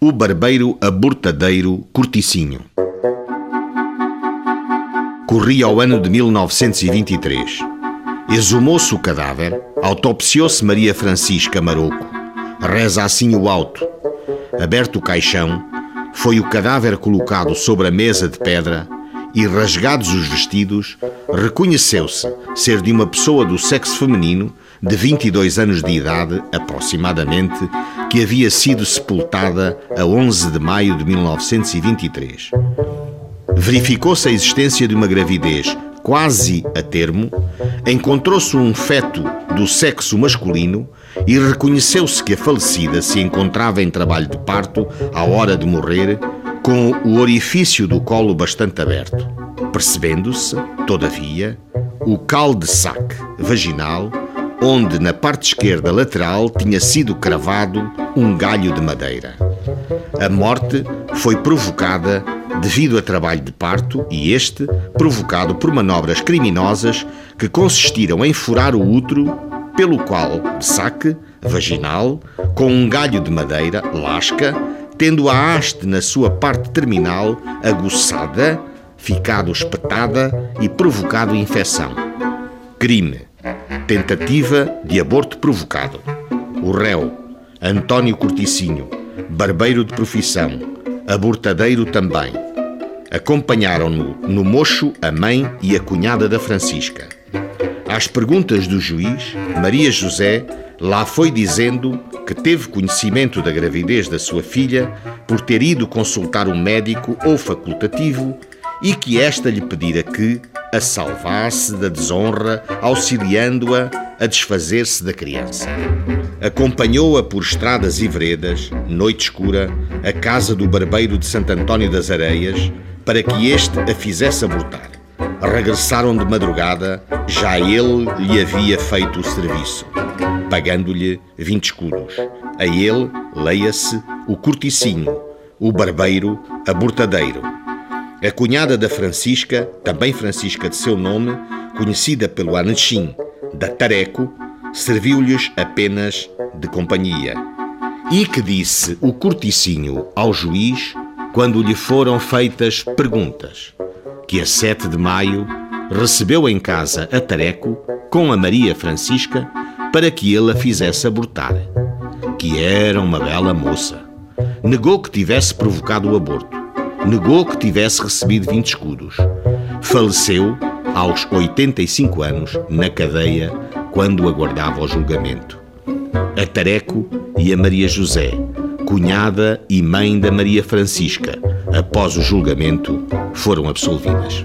O barbeiro abortadeiro Corticinho Corria o ano de 1923. Exumou-se o cadáver, autopsiou-se Maria Francisca Maroco. Reza assim o auto. Aberto o caixão, foi o cadáver colocado sobre a mesa de pedra e, rasgados os vestidos, reconheceu-se ser de uma pessoa do sexo feminino de 22 anos de idade, aproximadamente, que havia sido sepultada a 11 de maio de 1923. Verificou-se a existência de uma gravidez quase a termo, encontrou-se um feto do sexo masculino e reconheceu-se que a falecida se encontrava em trabalho de parto à hora de morrer, com o orifício do colo bastante aberto, percebendo-se, todavia, o cul-de-sac vaginal onde na parte esquerda lateral tinha sido cravado um galho de madeira. A morte foi provocada devido a trabalho de parto e este provocado por manobras criminosas que consistiram em furar o útero, pelo qual, de saque, vaginal, com um galho de madeira, lasca, tendo a haste na sua parte terminal aguçada, ficado espetada e provocado infecção. Crime Tentativa de aborto provocado. O réu, António Corticinho, barbeiro de profissão, abortadeiro também. Acompanharam-no no mocho a mãe e a cunhada da Francisca. Às perguntas do juiz, Maria José lá foi dizendo que teve conhecimento da gravidez da sua filha por ter ido consultar um médico ou facultativo e que esta lhe pedira que, a salvar-se da desonra, auxiliando-a a, desfazer-se da criança. Acompanhou-a por estradas e veredas, noite escura, à casa do barbeiro de Santo António das Areias, para que este a fizesse abortar. Regressaram de madrugada, já ele lhe havia feito o serviço, pagando-lhe vinte escudos. A ele, leia-se, o corticinho, o barbeiro, abortadeiro a cunhada da Francisca, também Francisca de seu nome, conhecida pelo Anachim, da Tareco, serviu-lhes apenas de companhia. E que disse o corticinho ao juiz quando lhe foram feitas perguntas, que a 7 de maio recebeu em casa a Tareco com a Maria Francisca para que ele a fizesse abortar, que era uma bela moça. Negou que tivesse provocado o aborto negou que tivesse recebido 20 escudos. Faleceu aos 85 anos na cadeia quando aguardava o julgamento. A Tareco e a Maria José, cunhada e mãe da Maria Francisca, após o julgamento, foram absolvidas.